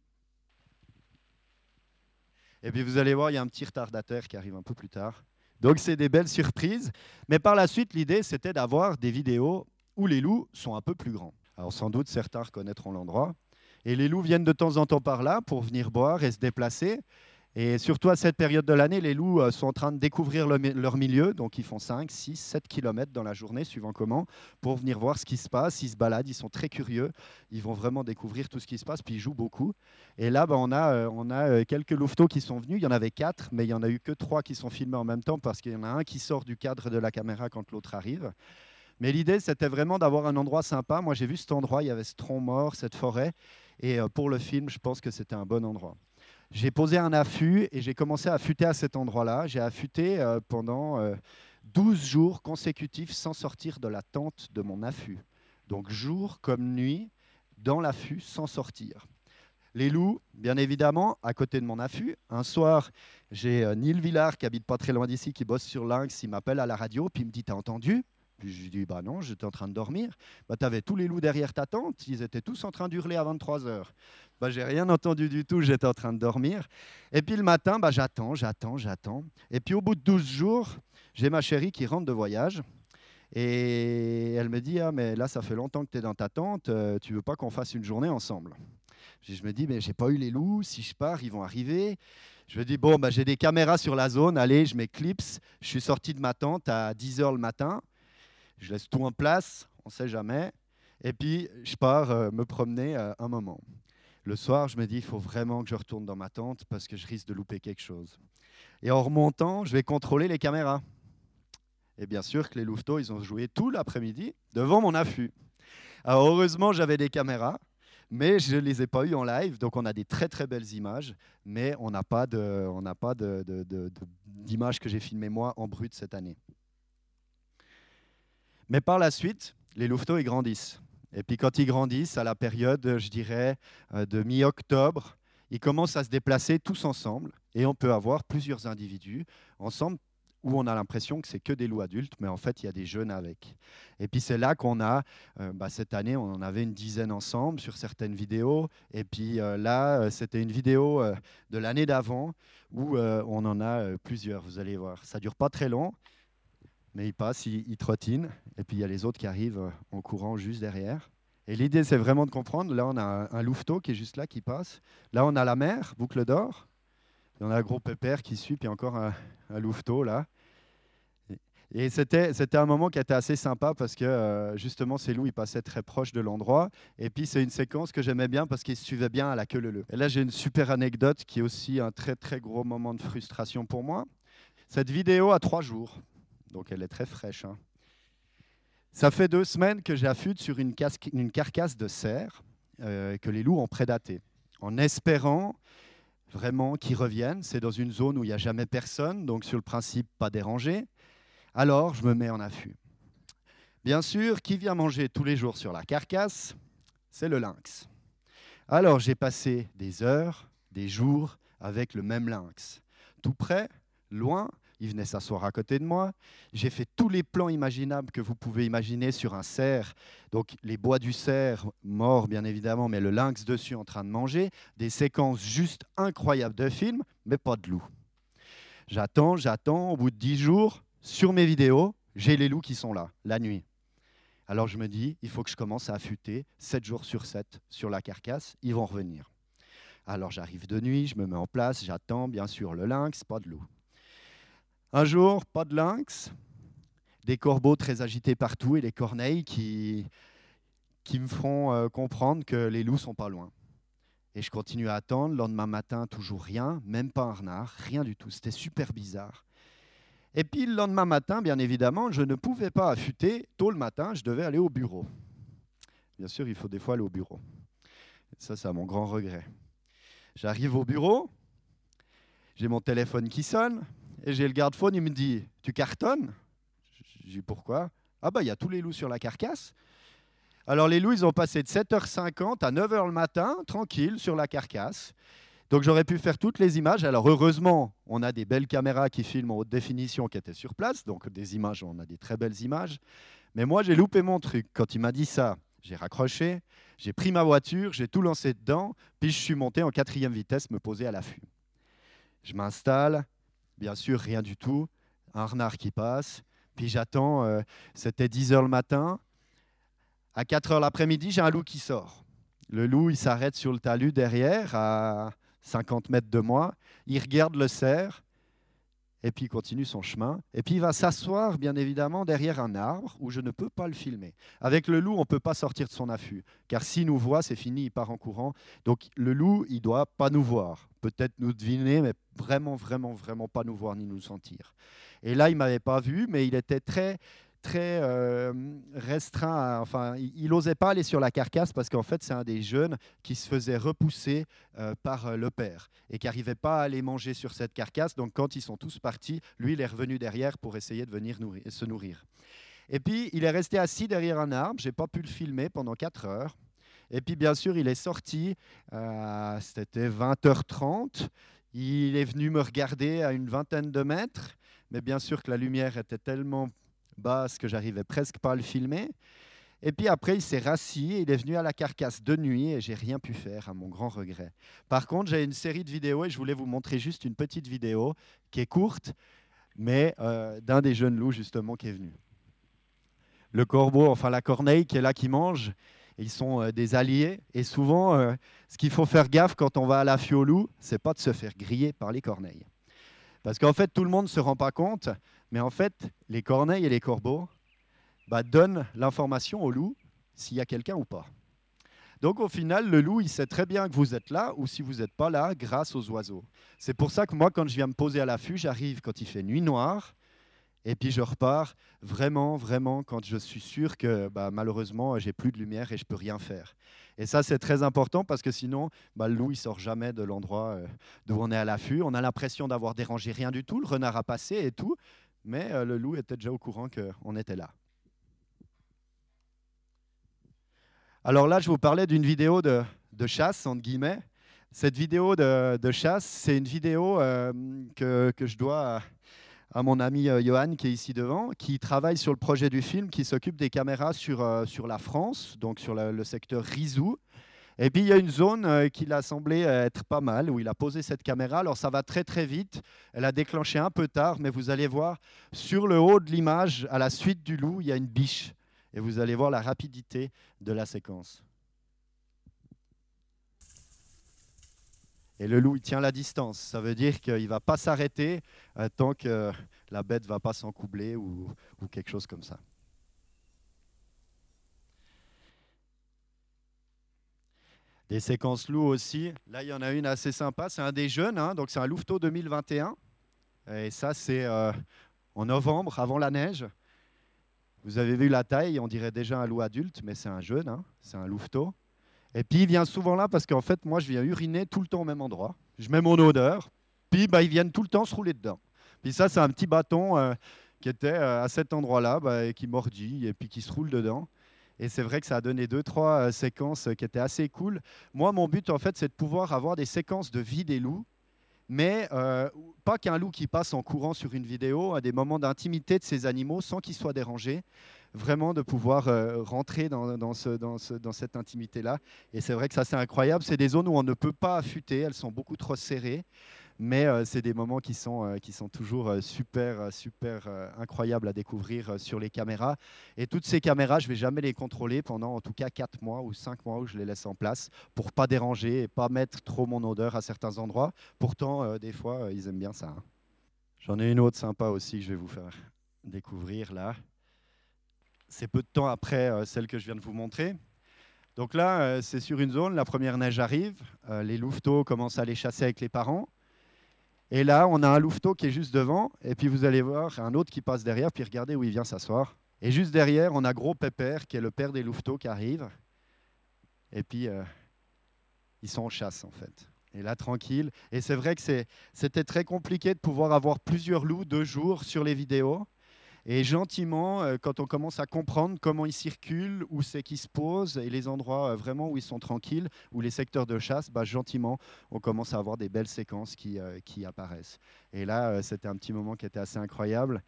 Et puis vous allez voir, il y a un petit retardateur qui arrive un peu plus tard. Donc c'est des belles surprises. Mais par la suite, l'idée, c'était d'avoir des vidéos où les loups sont un peu plus grands. Alors sans doute, certains reconnaîtront l'endroit. Et les loups viennent de temps en temps par là pour venir boire et se déplacer. Et surtout à cette période de l'année, les loups euh, sont en train de découvrir leur milieu, donc ils font 5, 6, 7 km dans la journée, suivant comment, pour venir voir ce qui se passe. Ils se baladent, ils sont très curieux, ils vont vraiment découvrir tout ce qui se passe, puis ils jouent beaucoup. Et là, bah, on a, euh, on a euh, quelques louveteaux qui sont venus, il y en avait 4, mais il n'y en a eu que 3 qui sont filmés en même temps, parce qu'il y en a un qui sort du cadre de la caméra quand l'autre arrive. Mais l'idée, c'était vraiment d'avoir un endroit sympa. Moi, j'ai vu cet endroit, il y avait ce tronc mort, cette forêt, et pour le film, je pense que c'était un bon endroit j'ai posé un affût et j'ai commencé à affûter à cet endroit-là. J'ai affûté euh, pendant euh, 12 jours consécutifs sans sortir de la tente de mon affût. Donc jour comme nuit, dans l'affût, sans sortir. Les loups, bien évidemment, à côté de mon affût. Un soir, j'ai euh, Neil Villard, qui habite pas très loin d'ici, qui bosse sur Lynx. Il m'appelle à la radio, puis il me dit T'as entendu? Je lui dis Bah non, j'étais en train de dormir. Bah, tu avais tous les loups derrière ta tente, ils étaient tous en train d'hurler à 23 heures. Bah, j'ai rien entendu du tout, j'étais en train de dormir. Et puis le matin, bah, j'attends, j'attends, j'attends. Et puis au bout de 12 jours, j'ai ma chérie qui rentre de voyage. Et elle me dit Ah, mais là, ça fait longtemps que tu es dans ta tente, euh, tu veux pas qu'on fasse une journée ensemble? Je me dis Mais j'ai pas eu les loups, si je pars, ils vont arriver. Je me dis Bon, bah, j'ai des caméras sur la zone, allez, je m'éclipse. Je suis sorti de ma tente à 10 h le matin. Je laisse tout en place, on ne sait jamais. Et puis, je pars euh, me promener euh, un moment. Le soir, je me dis, il faut vraiment que je retourne dans ma tente parce que je risque de louper quelque chose. Et en remontant, je vais contrôler les caméras. Et bien sûr que les louveteaux, ils ont joué tout l'après-midi devant mon affût. Heureusement, j'avais des caméras, mais je ne les ai pas eues en live. Donc on a des très très belles images, mais on n'a pas d'images de, de, que j'ai filmées moi en brut cette année. Mais par la suite, les louveteaux, ils grandissent. Et puis quand ils grandissent, à la période, je dirais, euh, de mi-octobre, ils commencent à se déplacer tous ensemble. Et on peut avoir plusieurs individus ensemble où on a l'impression que c'est que des loups adultes, mais en fait, il y a des jeunes avec. Et puis c'est là qu'on a, euh, bah, cette année, on en avait une dizaine ensemble sur certaines vidéos. Et puis euh, là, c'était une vidéo de l'année d'avant où on en a plusieurs, vous allez voir. Ça dure pas très long, mais il passe, il, trottine, et puis il y a les autres qui arrivent euh, en courant juste derrière. Et l'idée, c'est vraiment de comprendre. Là, on a un, louveteau qui est juste là, qui passe. Là, on a la mer, boucle d'or. on a un gros pépère qui suit, puis encore un, louveteau là. Et c'était, un moment qui était assez sympa parce que euh, justement, ces loups, ils passaient très proche de l'endroit. Et puis, c'est une séquence que j'aimais bien parce qu'ils suivaient bien à la queue leu. Et là, j'ai une super anecdote qui est aussi un très, très gros moment de frustration pour moi. Cette vidéo a trois jours donc elle est très fraîche. Hein. Ça fait deux semaines que j'affûte sur une, carcasse de cerf euh, que les loups ont prédaté, en espérant vraiment qu'ils reviennent. C'est dans une zone où il n'y a jamais personne, donc sur le principe pas dérangé. Alors je me mets en affût. Bien sûr, qui vient manger tous les jours sur la carcasse? C'est le lynx. Alors j'ai passé des heures, des jours avec le même lynx. Tout près, loin, il venait s'asseoir à côté de moi. J'ai fait tous les plans imaginables que vous pouvez imaginer sur un cerf. Donc les bois du cerf, mort bien évidemment, mais le lynx dessus en train de manger. Des séquences juste incroyables de films, mais pas de loups. J'attends, j'attends. Au bout de dix jours, sur mes vidéos, j'ai les loups qui sont là, la nuit. Alors je me dis, il faut que je commence à affûter 7 jours sur 7 sur la carcasse, ils vont revenir. Alors j'arrive de nuit, je me mets en place, j'attends bien sûr le lynx, pas de loup. Un jour, pas de lynx, des corbeaux très agités partout et les corneilles qui, qui me feront euh, comprendre que les loups sont pas loin. Et je continue à attendre. Le lendemain matin, toujours rien, même pas un renard, rien du tout. C'était super bizarre. Et puis le lendemain matin, bien évidemment, je ne pouvais pas affûter. Tôt le matin, je devais aller au bureau. Bien sûr, il faut des fois aller au bureau. Ça, c'est mon grand regret. J'arrive au bureau, j'ai mon téléphone qui sonne, et j'ai le garde-phone, il me dit Tu cartonnes? Je dis Pourquoi? Ah, bah, il y a tous les loups sur la carcasse. Alors, les loups, ils ont passé de 7h50 à 9h le matin, tranquille, sur la carcasse. Donc, j'aurais pu faire toutes les images. Alors, heureusement, on a des belles caméras qui filment en haute définition qui étaient sur place. Donc, des images, on a des très belles images. Mais moi, j'ai loupé mon truc. Quand il m'a dit ça, j'ai raccroché, j'ai pris ma voiture, j'ai tout lancé dedans, puis je suis monté en quatrième vitesse, me poser à l'affût. Je m'installe, Bien sûr, rien du tout. Un renard qui passe. Puis j'attends, euh, c'était 10 heures le matin. À 4 heures l'après-midi, j'ai un loup qui sort. Le loup, il s'arrête sur le talus derrière, à 50 mètres de moi. Il regarde le cerf et puis il continue son chemin. Et puis il va s'asseoir, bien évidemment, derrière un arbre où je ne peux pas le filmer. Avec le loup, on ne peut pas sortir de son affût, car s'il nous voit, c'est fini, il part en courant. Donc le loup, il doit pas nous voir. Peut-être nous deviner, mais vraiment, vraiment, vraiment pas nous voir ni nous sentir. Et là, il m'avait pas vu, mais il était très très euh, restreint. enfin, il n'osait pas aller sur la carcasse parce qu'en fait, c'est un des jeunes qui se faisait repousser euh, par le père et qui n'arrivait pas à aller manger sur cette carcasse. Donc, quand ils sont tous partis, lui, il est revenu derrière pour essayer de venir se nourrir. Et puis, il est resté assis derrière un arbre. J'ai pas pu le filmer pendant 4 heures. Et puis, bien sûr, il est sorti. C'était 20h30. Il est venu me regarder à une vingtaine de mètres, mais bien sûr que la lumière était tellement basse que j'arrivais presque pas à le filmer. Et puis après, il s'est rassis, il est venu à la carcasse de nuit et j'ai rien pu faire, à mon grand regret. Par contre, j'ai une série de vidéos et je voulais vous montrer juste une petite vidéo qui est courte, mais euh, d'un des jeunes loups justement qui est venu. Le corbeau, enfin la corneille qui est là qui mange, ils sont euh, des alliés. Et souvent, euh, ce qu'il faut faire gaffe quand on va à la fiolou, c'est pas de se faire griller par les corneilles. Parce qu'en fait, tout le monde ne se rend pas compte, mais en fait, les corneilles et les corbeaux bah, donnent l'information au loup s'il y a quelqu'un ou pas. Donc au final, le loup, il sait très bien que vous êtes là ou si vous n'êtes pas là grâce aux oiseaux. C'est pour ça que moi, quand je viens me poser à l'affût, j'arrive quand il fait nuit noire et puis je repars vraiment, vraiment quand je suis sûr que bah, malheureusement, j'ai plus de lumière et je peux rien faire. Et ça, c'est très important parce que sinon, bah, le loup, il sort jamais de l'endroit euh, d'où on est à l'affût. On a l'impression d'avoir dérangé rien du tout. Le renard a passé et tout. Mais euh, le loup était déjà au courant qu'on était là. Alors là, je vous parlais d'une vidéo de, chasse, entre guillemets. Cette vidéo de, chasse, c'est une vidéo euh, que, que, je dois à mon ami euh, Johan qui est ici devant, qui travaille sur le projet du film, qui s'occupe des caméras sur, euh, sur la France, donc sur le, secteur Rizou. Et puis il y a une zone euh, qui l'a semblé être pas mal, où il a posé cette caméra. Alors ça va très très vite, elle a déclenché un peu tard, mais vous allez voir sur le haut de l'image, à la suite du loup, il y a une biche. Et vous allez voir la rapidité de la séquence. Et le loup, il tient la distance. Ça veut dire qu'il ne va pas s'arrêter euh, tant que la bête ne va pas s'encoubler ou, ou quelque chose comme ça. Des séquences loups aussi. Là, il y en a une assez sympa. C'est un des jeunes, hein, donc c'est un louveteau 2021. Et ça, c'est euh, en novembre, avant la neige. Vous avez vu la taille, on dirait déjà un loup adulte, mais c'est un jeune, hein, c'est un louveteau. Et puis il vient souvent là parce qu'en fait, moi, je viens uriner tout le temps au même endroit. Je mets mon odeur, puis bah, ils viennent tout le temps se rouler dedans. Puis ça, c'est un petit bâton euh, qui était euh, à cet endroit-là, bah, et qui mordit et puis qui se roule dedans. Et c'est vrai que ça a donné deux, trois euh, séquences qui étaient assez cool. Moi, mon but, en fait, c'est de pouvoir avoir des séquences de vie des loups, mais pas qu'un loup qui passe en courant sur une vidéo, à des moments d'intimité de ces animaux sans qu'ils soient dérangés, vraiment de pouvoir euh, rentrer dans, dans cette intimité-là. Et c'est vrai que ça, c'est incroyable. C'est des zones où on ne peut pas affûter, elles sont beaucoup trop serrées. Mais euh, c'est des moments qui sont, euh, toujours super, super incroyables à découvrir sur les caméras. Et toutes ces caméras, je ne vais jamais les contrôler pendant en tout cas 4 mois ou 5 mois où je les laisse en place pour pas déranger et pas mettre trop mon odeur à certains endroits. Pourtant, des fois, ils aiment bien ça. Hein. J'en ai une autre sympa aussi que je vais vous faire découvrir là c'est peu de temps après euh, celle que je viens de vous montrer. Donc là, euh, c'est sur une zone, la première neige arrive, euh, les louveteaux commencent à les chasser avec les parents. Et là, on a un louveteau qui est juste devant, et puis vous allez voir un autre qui passe derrière, puis regardez où il vient s'asseoir. Et juste derrière, on a Gros Pépère, qui est le père des louveteaux, qui arrive. Et puis, ils sont en chasse, en fait. Et là, tranquille. Et c'est vrai que c'était très compliqué de pouvoir avoir plusieurs loups deux jours sur les vidéos. Et gentiment, euh, quand on commence à comprendre comment ils circulent, où c'est qu'ils se posent, et les endroits euh, vraiment où ils sont tranquilles, ou les secteurs de chasse, bah, gentiment, on commence à avoir des belles séquences qui, euh, qui apparaissent. Et là, c'était un petit moment qui était assez incroyable.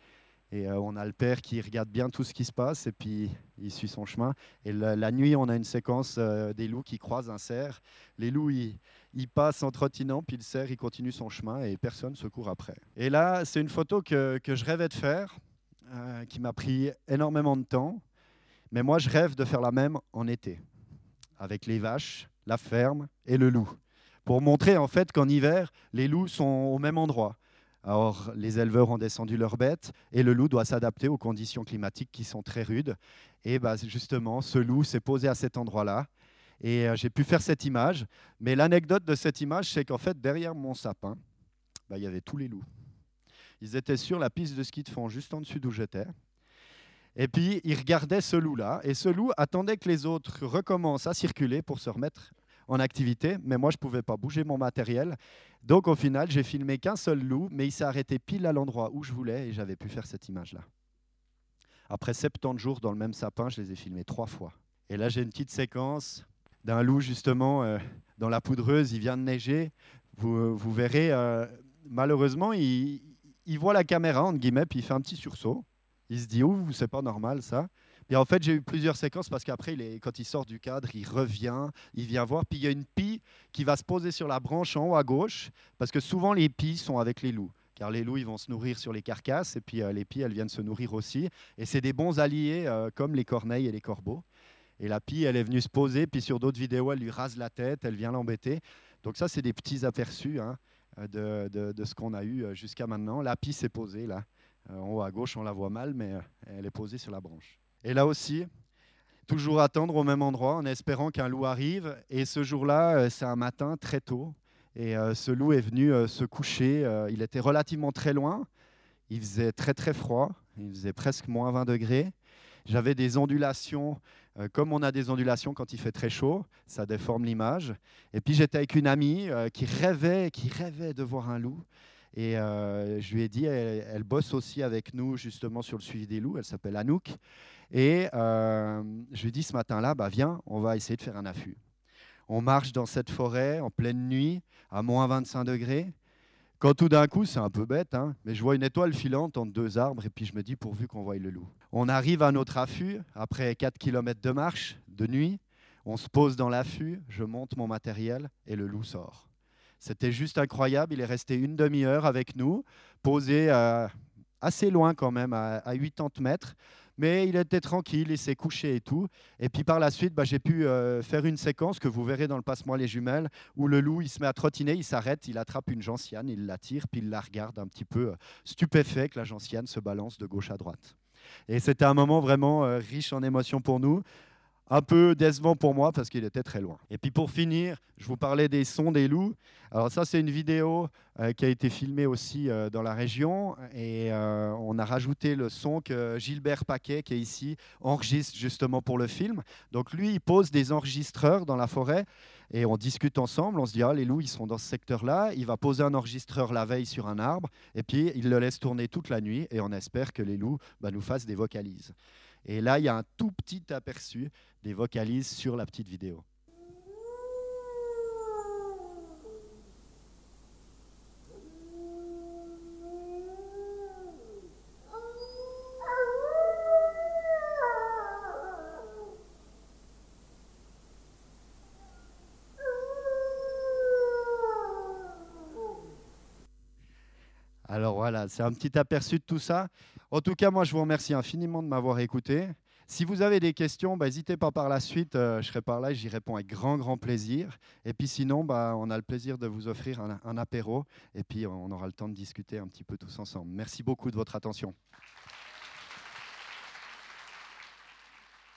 Et on a le père qui regarde bien tout ce qui se passe et puis il suit son chemin. Et la, nuit, on a une séquence des loups qui croisent un cerf. Les loups, ils, ils, passent en trottinant, puis le cerf, il continue son chemin et personne ne se court après. Et là, c'est une photo que, que je rêvais de faire euh, qui m'a pris énormément de temps. Mais moi, je rêve de faire la même en été, avec les vaches, la ferme et le loup, pour montrer en fait qu'en hiver, les loups sont au même endroit. Alors, les éleveurs ont descendu leurs bêtes et le loup doit s'adapter aux conditions climatiques qui sont très rudes. Et bah, justement, ce loup s'est posé à cet endroit-là. Et euh, j'ai pu faire cette image. Mais l'anecdote de cette image, c'est qu'en fait, derrière mon sapin, bah, il y avait tous les loups. Ils étaient sur la piste de ski de fond, juste en dessus d'où j'étais. Et puis, il regardait ce loup-là, et ce loup attendait que les autres recommencent à circuler pour se remettre en activité, mais moi, je ne pouvais pas bouger mon matériel. Donc, au final, j'ai filmé qu'un seul loup, mais il s'est arrêté pile à l'endroit où je voulais, et j'avais pu faire cette image-là. Après 70 jours dans le même sapin, je les ai filmés trois fois. Et là, j'ai une petite séquence d'un loup, justement, euh, dans la poudreuse. Il vient de neiger. Vous, vous verrez, euh, malheureusement, il, il, voit la caméra, entre guillemets, puis il fait un petit sursaut. Il se dit, ouh, c'est pas normal ça. Et en fait, j'ai eu plusieurs séquences parce qu'après, quand il sort du cadre, il revient, il vient voir. Puis il y a une pie qui va se poser sur la branche en haut à gauche parce que souvent les pies sont avec les loups. Car les loups, ils vont se nourrir sur les carcasses et puis euh, les pies, elles viennent se nourrir aussi. Et c'est des bons alliés euh, comme les corneilles et les corbeaux. Et la pie, elle est venue se poser, puis sur d'autres vidéos, elle lui rase la tête, elle vient l'embêter. Donc ça, c'est des petits aperçus hein, de, de, ce qu'on a eu euh, jusqu'à maintenant. La pie s'est posée là. En haut à gauche, on la voit mal, mais elle est posée sur la branche. Et là aussi, toujours attendre au même endroit en espérant qu'un loup arrive. Et ce jour-là, euh, c'est un matin très tôt. Et euh, ce loup est venu euh, se coucher. il était relativement très loin. Il faisait très très froid. Il faisait presque moins 20 degrés. J'avais des ondulations, comme on a des ondulations quand il fait très chaud, ça déforme l'image. Et puis j'étais avec une amie qui rêvait, qui rêvait de voir un loup. Et je lui ai dit, elle, elle, bosse aussi avec nous justement sur le suivi des loups. Elle s'appelle Anouk. Et euh, je lui dis ce matin-là, bah, viens, on va essayer de faire un affût. On marche dans cette forêt en pleine nuit, à moins 25 degrés. Quand tout d'un coup, c'est un peu bête, hein, mais je vois une étoile filante entre deux arbres et puis je me dis pourvu qu'on voie le loup. On arrive à notre affût après 4 km de marche, de nuit. On se pose dans l'affût, je monte mon matériel et le loup sort. C'était juste incroyable. Il est resté une demi-heure avec nous, posé euh, assez loin quand même, à, à 80 mètres. Mais il était tranquille, il s'est couché et tout. Et puis par la suite, bah, j'ai pu euh, faire une séquence que vous verrez dans le Passe-moi les jumelles, où le loup, il se met à trottiner, il s'arrête, il attrape une gentiane, il la tire, puis il la regarde un petit peu euh, stupéfait que la gentiane se balance de gauche à droite. Et c'était un moment vraiment euh, riche en émotions pour nous un peu décevant pour moi parce qu'il était très loin. Et puis pour finir, je vous parlais des sons des loups. Alors ça, c'est une vidéo euh, qui a été filmée aussi euh, dans la région et euh, on a rajouté le son que Gilbert Paquet, qui est ici, enregistre justement pour le film. Donc lui, il pose des enregistreurs dans la forêt et on discute ensemble. On se dit, ah, les loups, ils sont dans ce secteur-là. Il va poser un enregistreur la veille sur un arbre et puis il le laisse tourner toute la nuit et on espère que les loups bah, nous fassent des vocalises. Et là, il y a un tout petit aperçu des vocalises sur la petite vidéo. Alors c'est un petit aperçu de tout ça. En tout cas, moi, je vous remercie infiniment de m'avoir écouté. Si vous avez des questions, bah, n'hésitez pas par la suite, euh, je serai par là et j'y réponds avec grand, grand plaisir. Et puis sinon, bah, on a le plaisir de vous offrir un, un apéro et puis on aura le temps de discuter un petit peu tous ensemble. Merci beaucoup de votre attention.